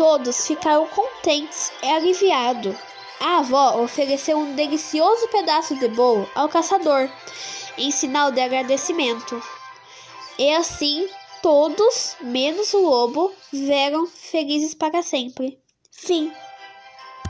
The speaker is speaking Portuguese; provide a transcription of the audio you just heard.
Todos ficaram contentes e aliviados. A avó ofereceu um delicioso pedaço de bolo ao caçador, em sinal de agradecimento. E assim, todos, menos o lobo, viveram felizes para sempre. Fim.